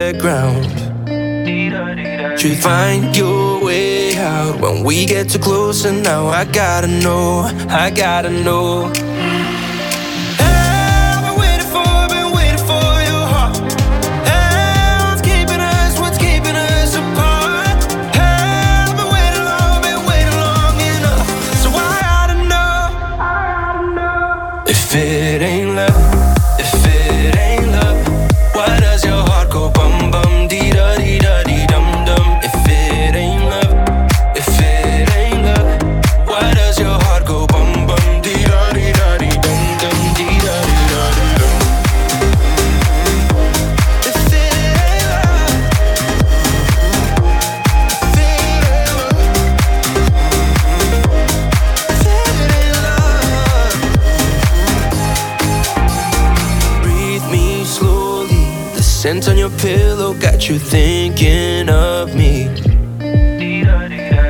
ground. you find your way out when we get too close, and now I gotta know, I gotta know. you thinking of me.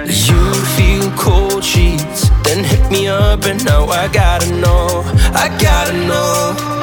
You feel cold sheets, then hit me up, and now I gotta know, I gotta know.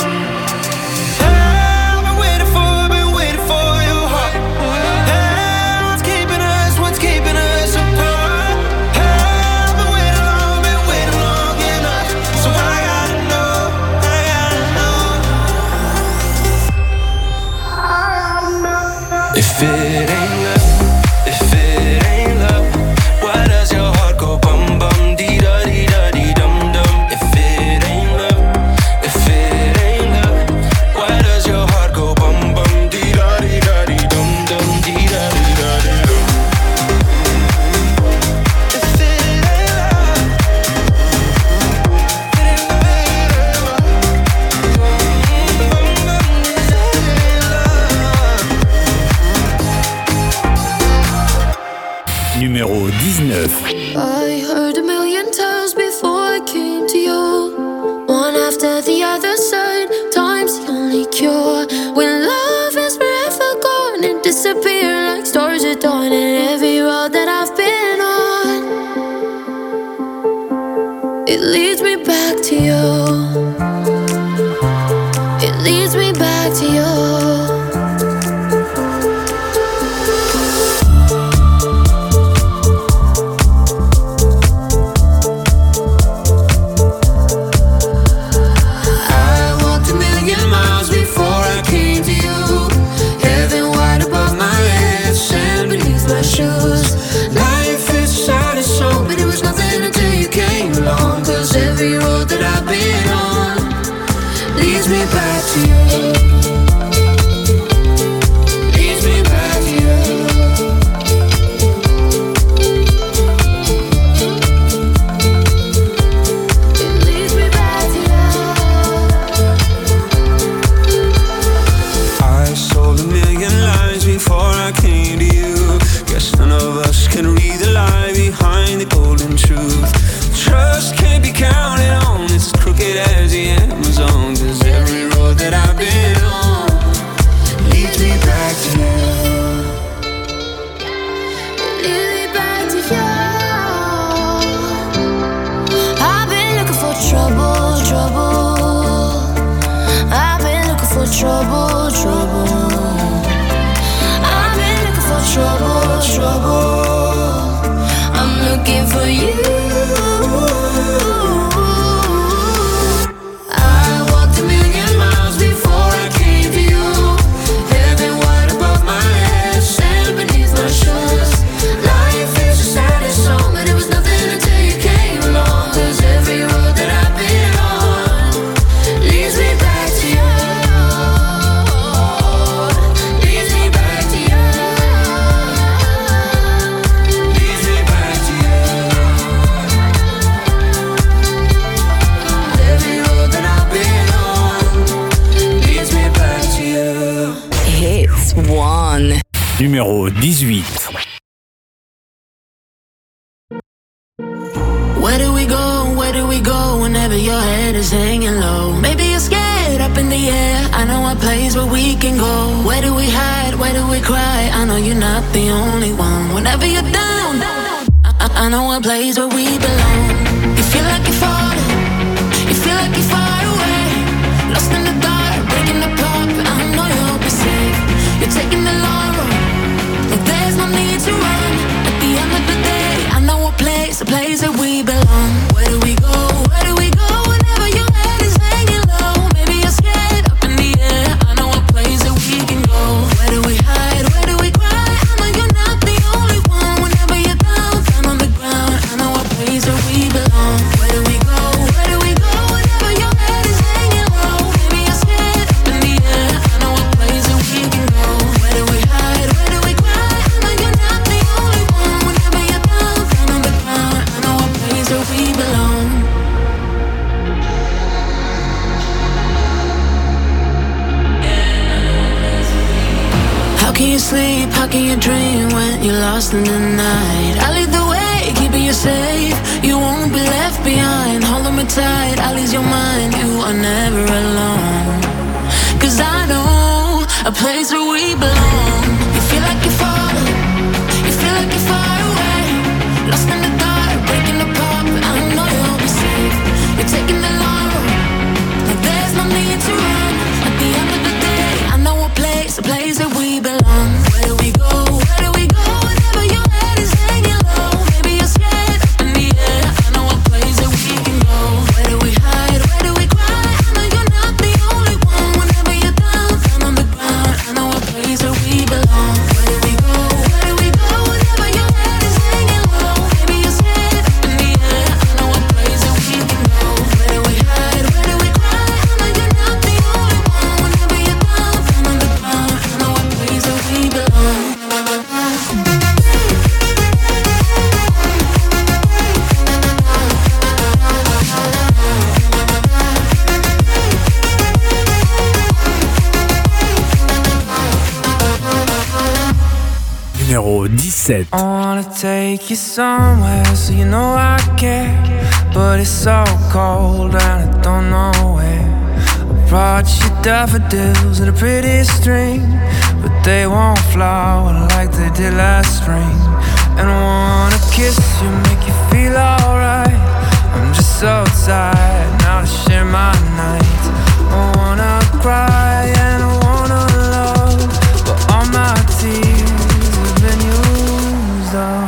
looking for you. 18. Where do we go? Where do we go whenever your head is hanging low? Maybe you're scared up in the air. I know a place where we can go. Where do we hide? Where do we cry? I know you're not the only one. Whenever you're down, I, I know a place where we belong. you sleep? How can you dream when you're lost in the night? I lead the way, keeping you safe. You won't be left behind. Hold me tight, I'll ease your mind. You are never alone. Cause I know a place where we belong. I wanna take you somewhere so you know I care. But it's so cold and I don't know where. I brought you daffodils in a pretty string. But they won't flower like they did last spring. And I wanna kiss you, make you feel alright. I'm just so tired now to share my nights. I wanna cry and I wanna love, but all my tears zone.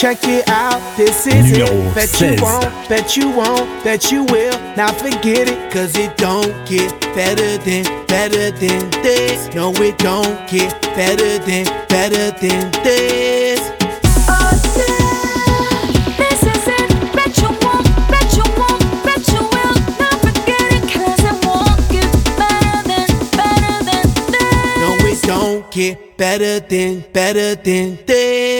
Check it out, this is Numéro it. Bet 16. you won't, bet you won't, bet you will. Now forget it, cause it don't get better than, better than this. No, it don't get better than, better than this. Don't get better than, better than this.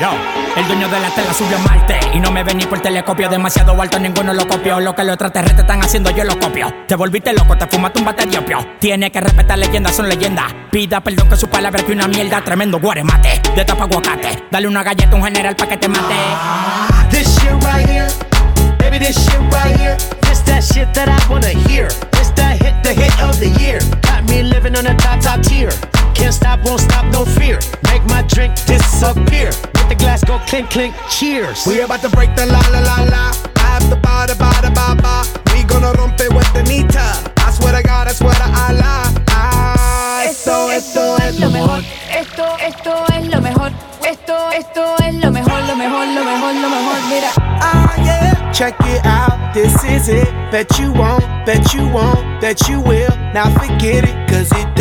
Yo, el dueño de la tela subió a Marte Y no me ven ni por telescopio Demasiado alto, ninguno lo copió Lo que los extraterrestres están haciendo, yo lo copio Te volviste loco, te fumaste un bate de opio Tiene que respetar leyendas, son leyendas Pida perdón que su palabra que una mierda Tremendo guaremate, de tapa aguacate Dale una galleta a un general pa' que te mate This shit right here, baby, this shit right here. This that shit that I wanna hear. This that hit, the hit of the year. Got me living on a top, top tier. Can't stop, won't stop, no fear. Make my drink disappear. Let the glass go clink, clink, cheers. We about to break the la la la la. I have the ba da ba da ba ba. We gonna rompe with the nita. I swear to God, I swear to Allah. Ah, esto, esto es lo mejor. Esto, esto es lo mejor. Esto, esto es lo mejor, lo mejor, lo mejor, lo mejor. Mira. Ah, yeah. Check it out, this is it. Bet you won't, bet you won't, bet you will. Now forget it, cause it don't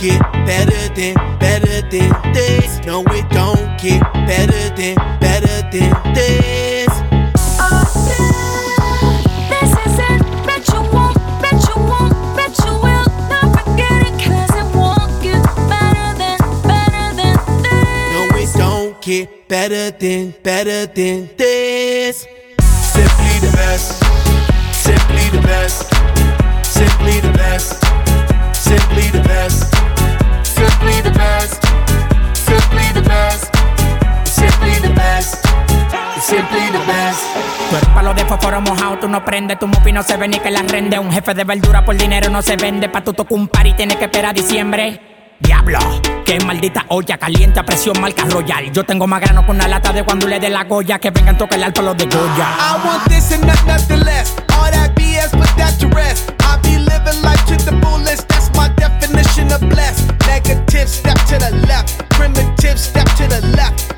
get better than, better than this. No, it don't get better than, better than this. This is it. Bet you won't, bet you won't, bet you will. Not forget it, cause it won't get better than, better than this. No, it don't get better than, better than this. Simply the best. Simply the best. Simply the best. Simply the best. Simply the best. Simply the best. Simply the best. Simply the best. Tú eres palo de fósforo mojado, tú no prendes, tu mufi no se ve ni que la rende. Un jefe de verdura por dinero no se vende, pa' tu tocar un par y tienes que esperar a diciembre. Diablo, qué maldita olla caliente a presión marca royal. Yo tengo más grano con una lata de cuando le dé la goya que vengan tocar el palo de Goya. I want this and not nothing less. All that BS, put that to rest. I be living life to the fullest. Negative, step to the left. Primitive, step to the left.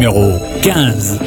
Numéro 15.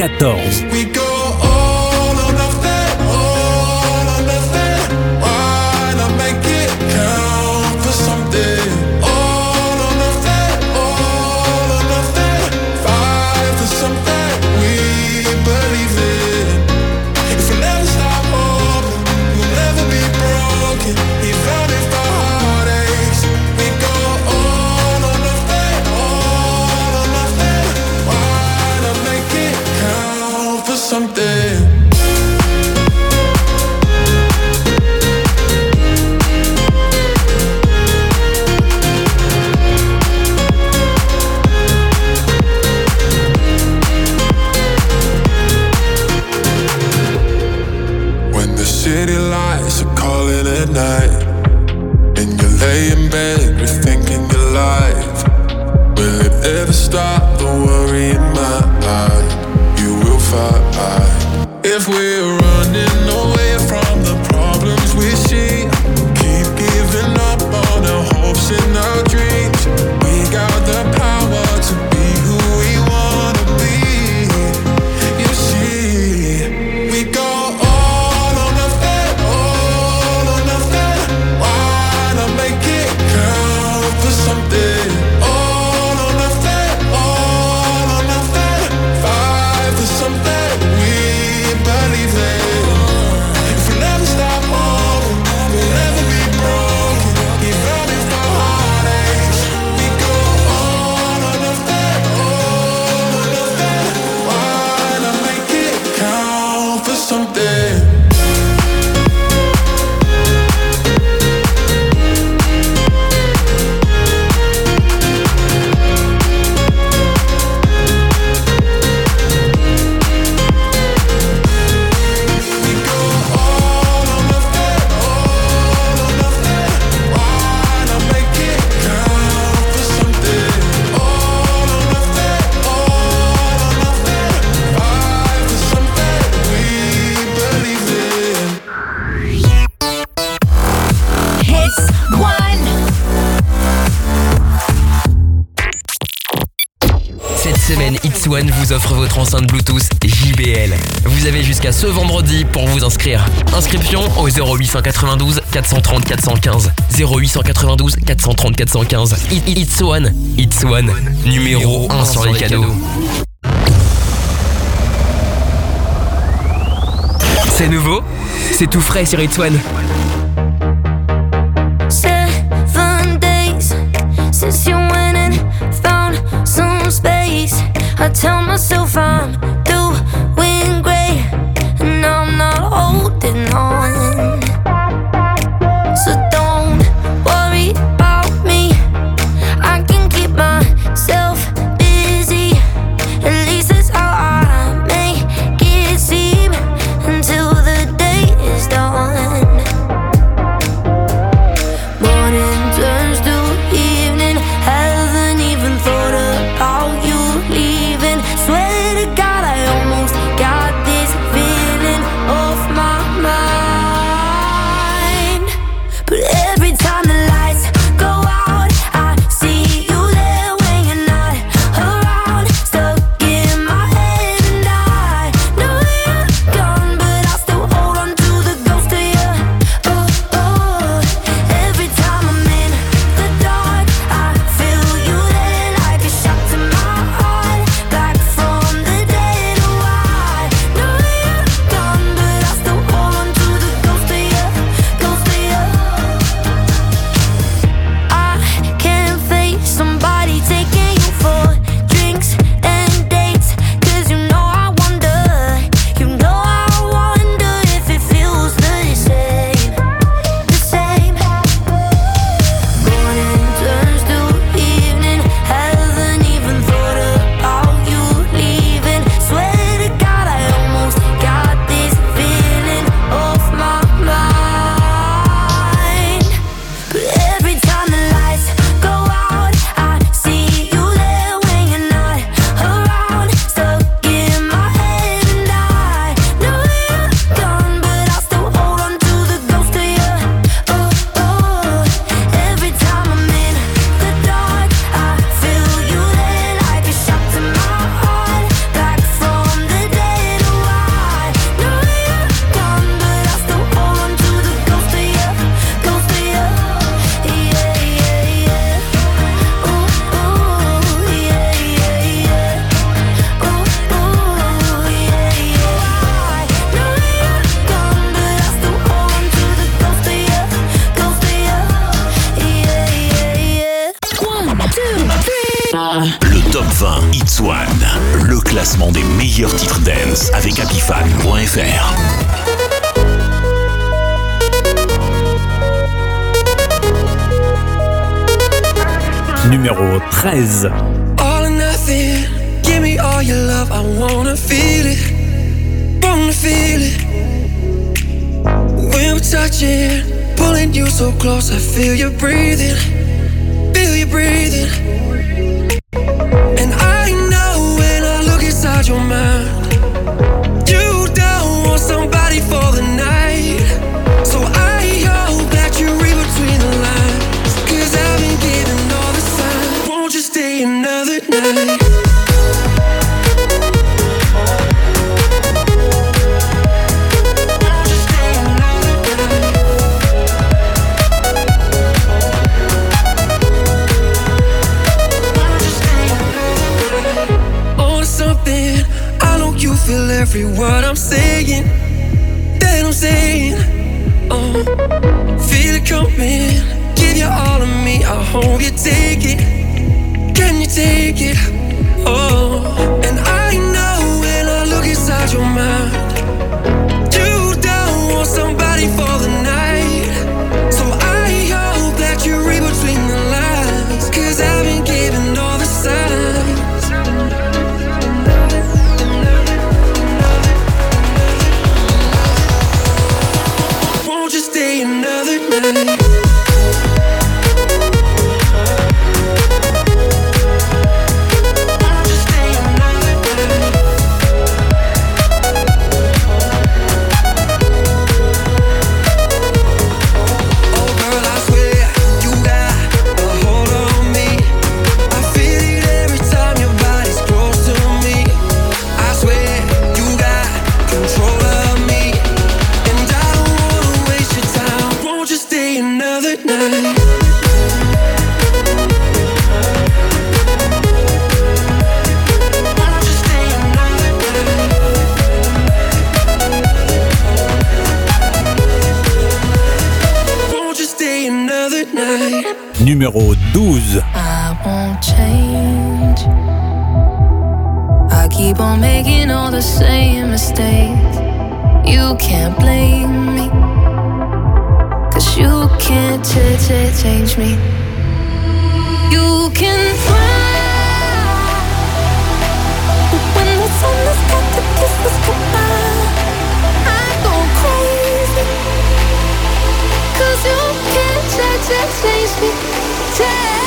14. One vous offre votre enceinte Bluetooth JBL. Vous avez jusqu'à ce vendredi pour vous inscrire. Inscription au 0892 430 415. 0892 430 415. It's One. It's One. Numéro 1 sur les cadeaux. C'est nouveau? C'est tout frais sur It's One. Seven days since you Tell myself I'm it. numéro 12. I won't change. I keep on making all the same mistakes. You can't blame me. Cause you can't change me. You can find sense me. Tell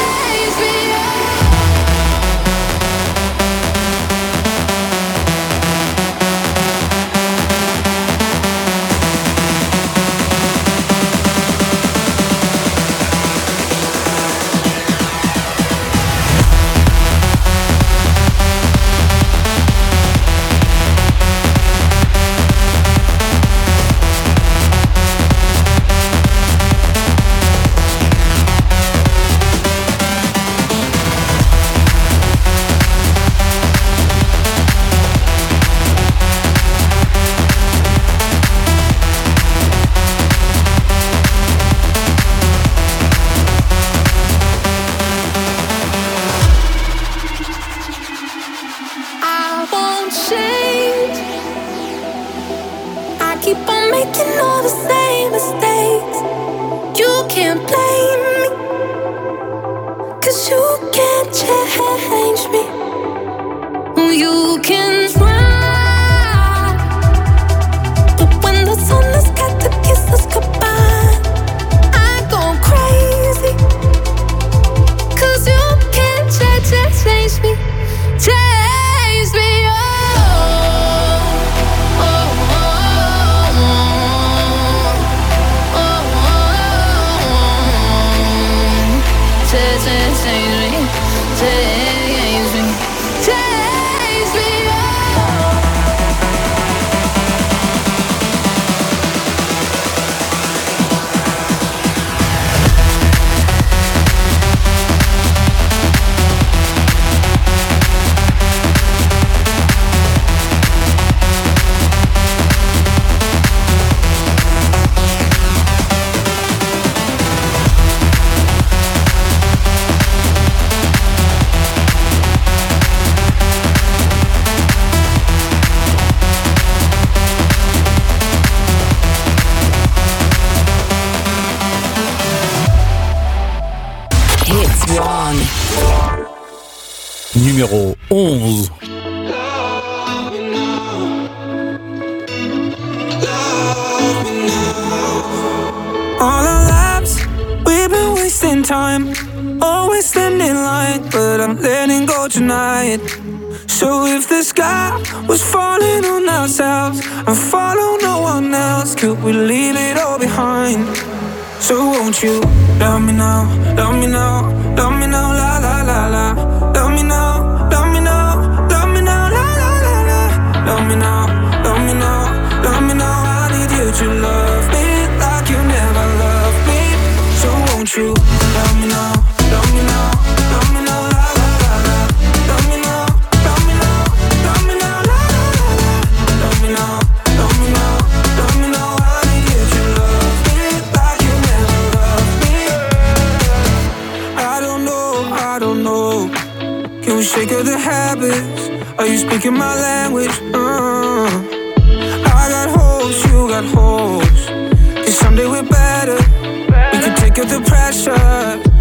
you. Love me now, love me now. sick of the habits? Are you speaking my language? Uh, I got hopes, you got hopes. Cause someday we're better. We can take the pressure.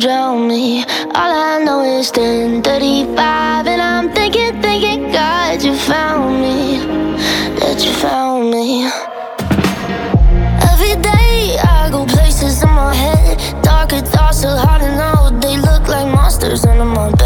drown me. All I know is 10:35, and I'm thinking, thinking, God, you found me, that you found me. Every day I go places in my head, darker thoughts are hiding out. They look like monsters, and I'm on.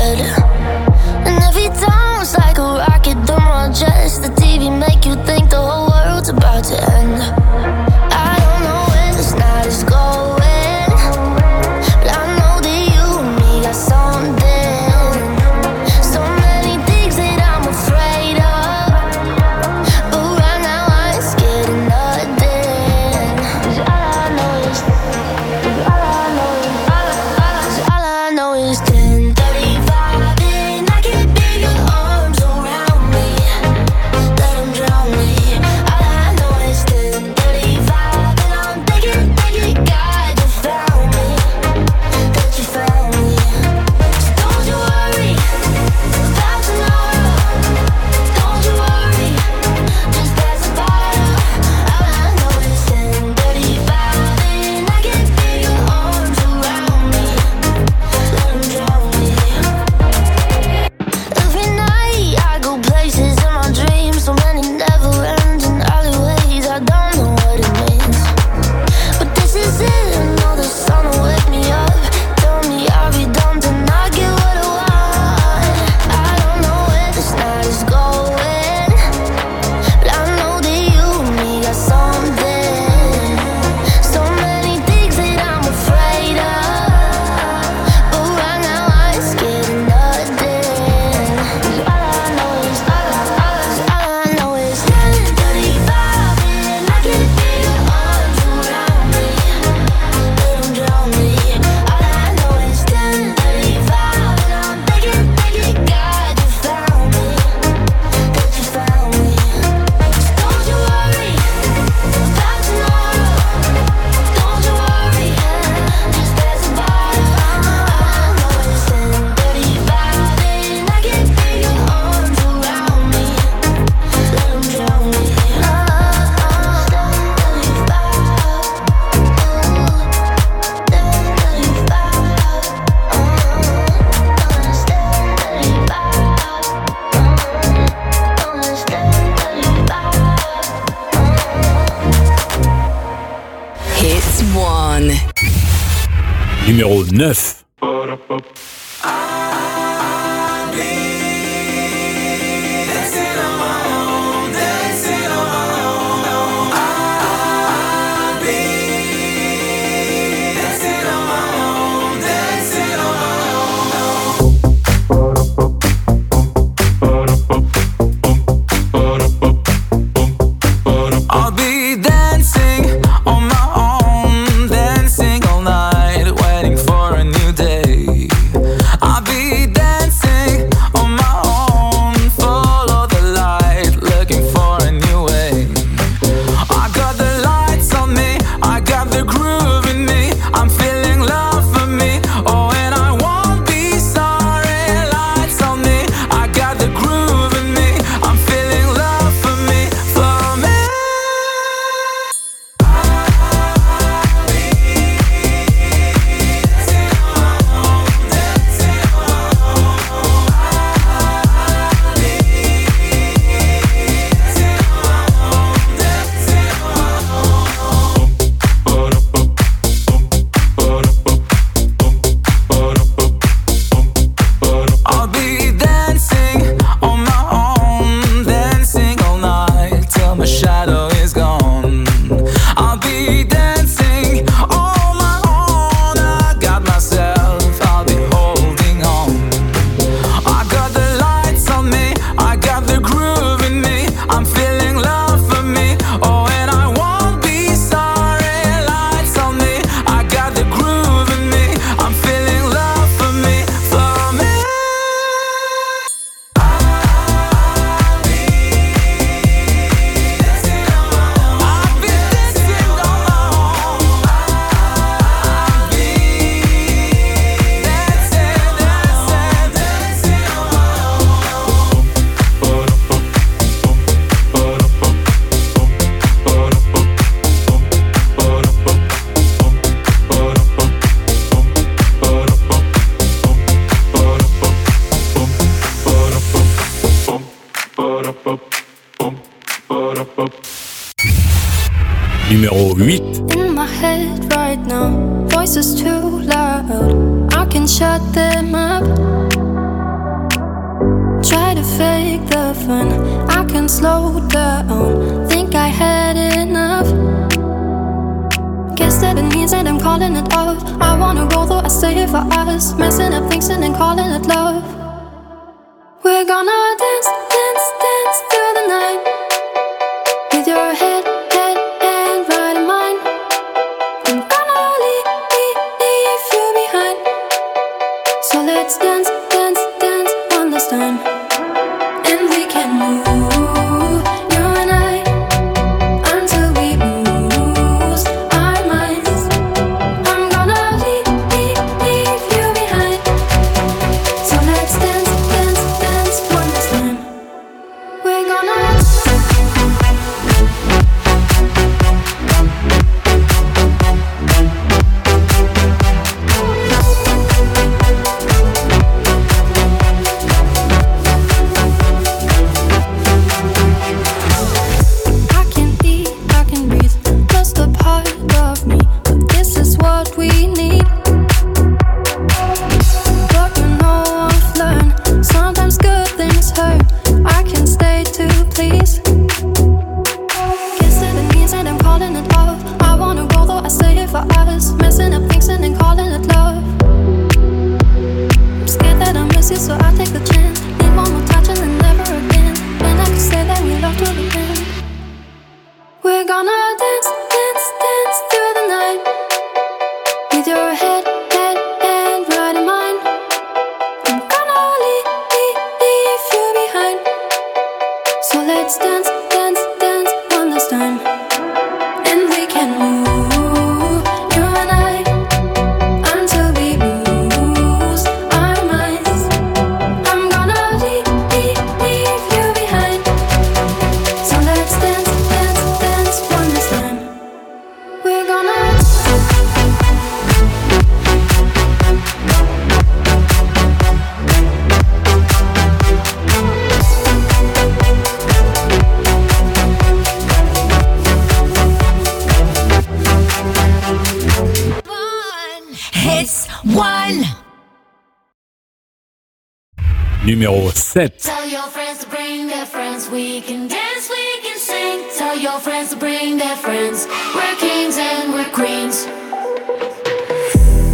numéro 7. Tell your friends to bring their friends, we can dance, we can sing. Tell your friends to bring their friends, we're kings and we're queens.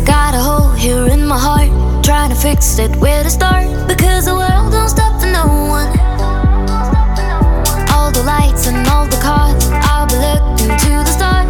Got a hole here in my heart, trying to fix it, where to start? Because the world don't stop for no one. All the lights and all the cars, I'll be looking to the stars.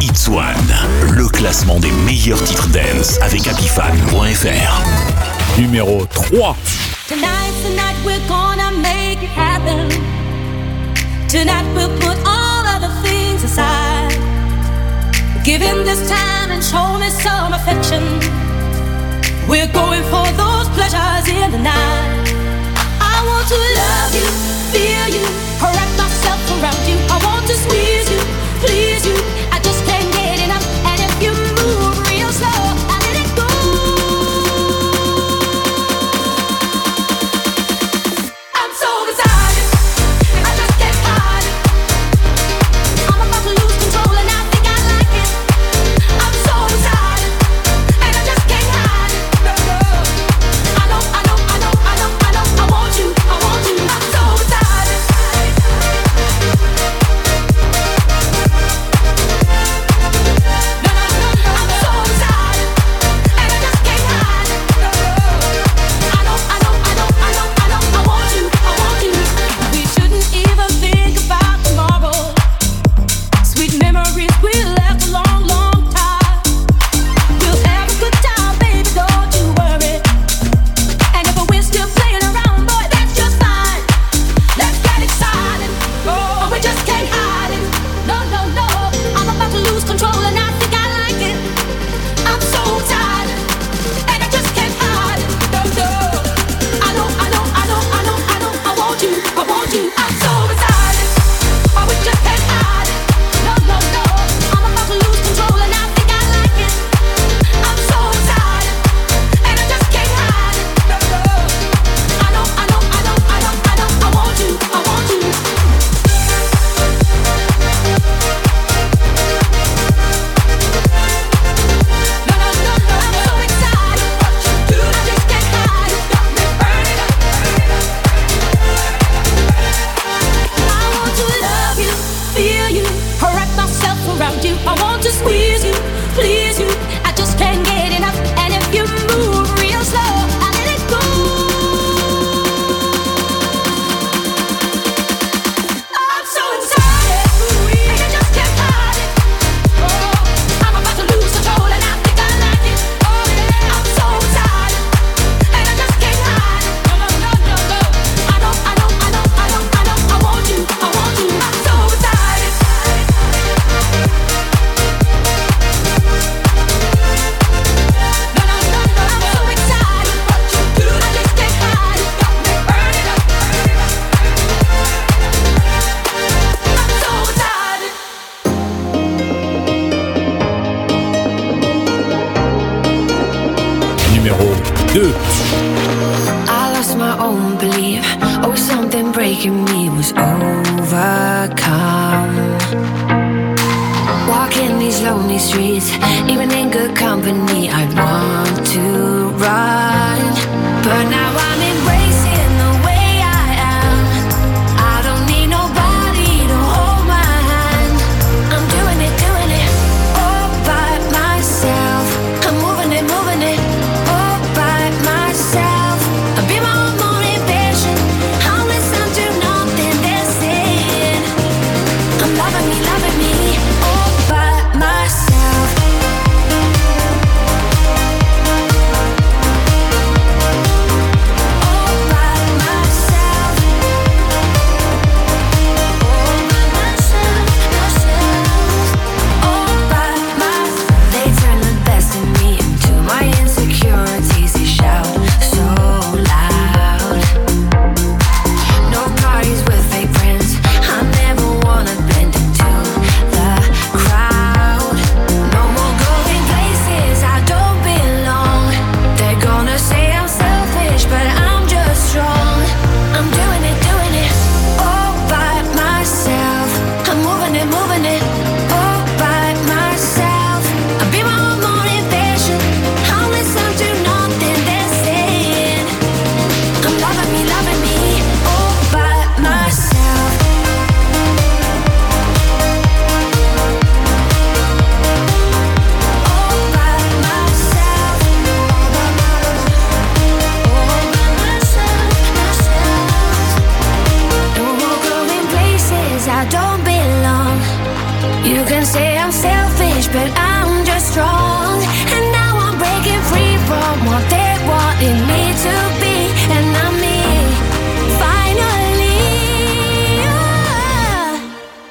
It's One, le classement des meilleurs titres dance avec happyfan.fr. Numéro 3. Tonight's the night we're gonna make it happen. Tonight we'll put all other things aside. Give him this time and show me some affection. We're going for those pleasures in the night. I want to love you, feel you, wrap myself around you. I want to squeeze you, please you. good company. I want to ride.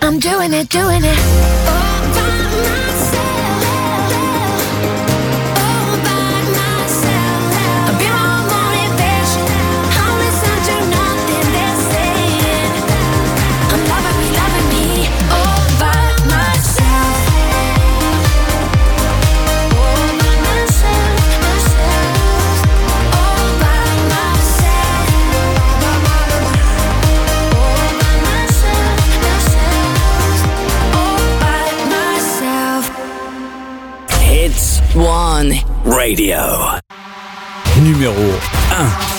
I'm doing it, doing it. One Radio. Numéro 1.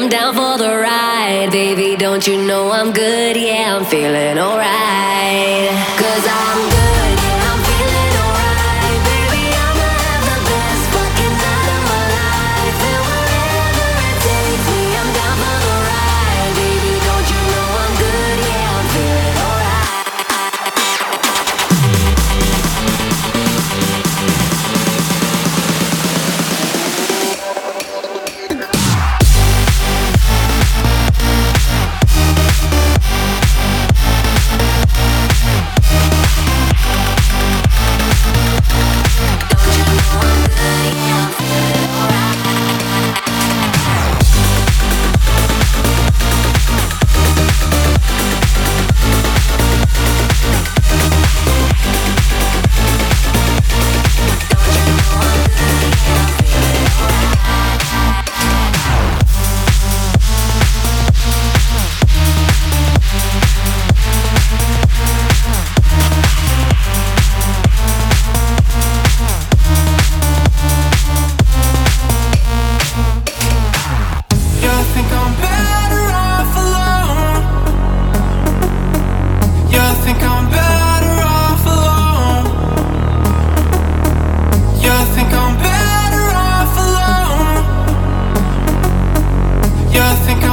I'm down for the ride, baby. Don't you know I'm good? Yeah, I'm feeling alright. Yeah, I think